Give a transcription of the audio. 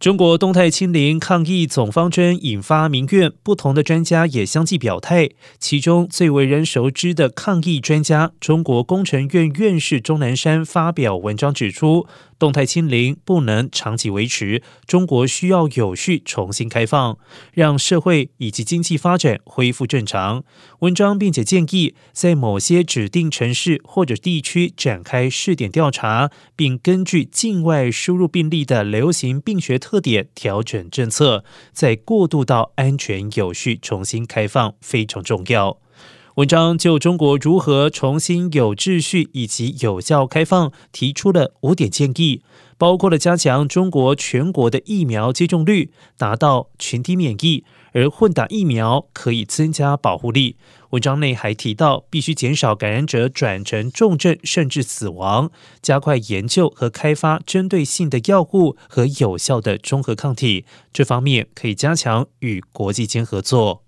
中国动态清零抗疫总方针引发民怨，不同的专家也相继表态。其中最为人熟知的抗疫专家，中国工程院院士钟南山发表文章指出。动态清零不能长期维持，中国需要有序重新开放，让社会以及经济发展恢复正常。文章并且建议，在某些指定城市或者地区展开试点调查，并根据境外输入病例的流行病学特特点调整政策，再过渡到安全有序重新开放，非常重要。文章就中国如何重新有秩序以及有效开放提出了五点建议，包括了加强中国全国的疫苗接种率，达到群体免疫，而混打疫苗可以增加保护力。文章内还提到，必须减少感染者转成重症甚至死亡，加快研究和开发针对性的药物和有效的中和抗体。这方面可以加强与国际间合作。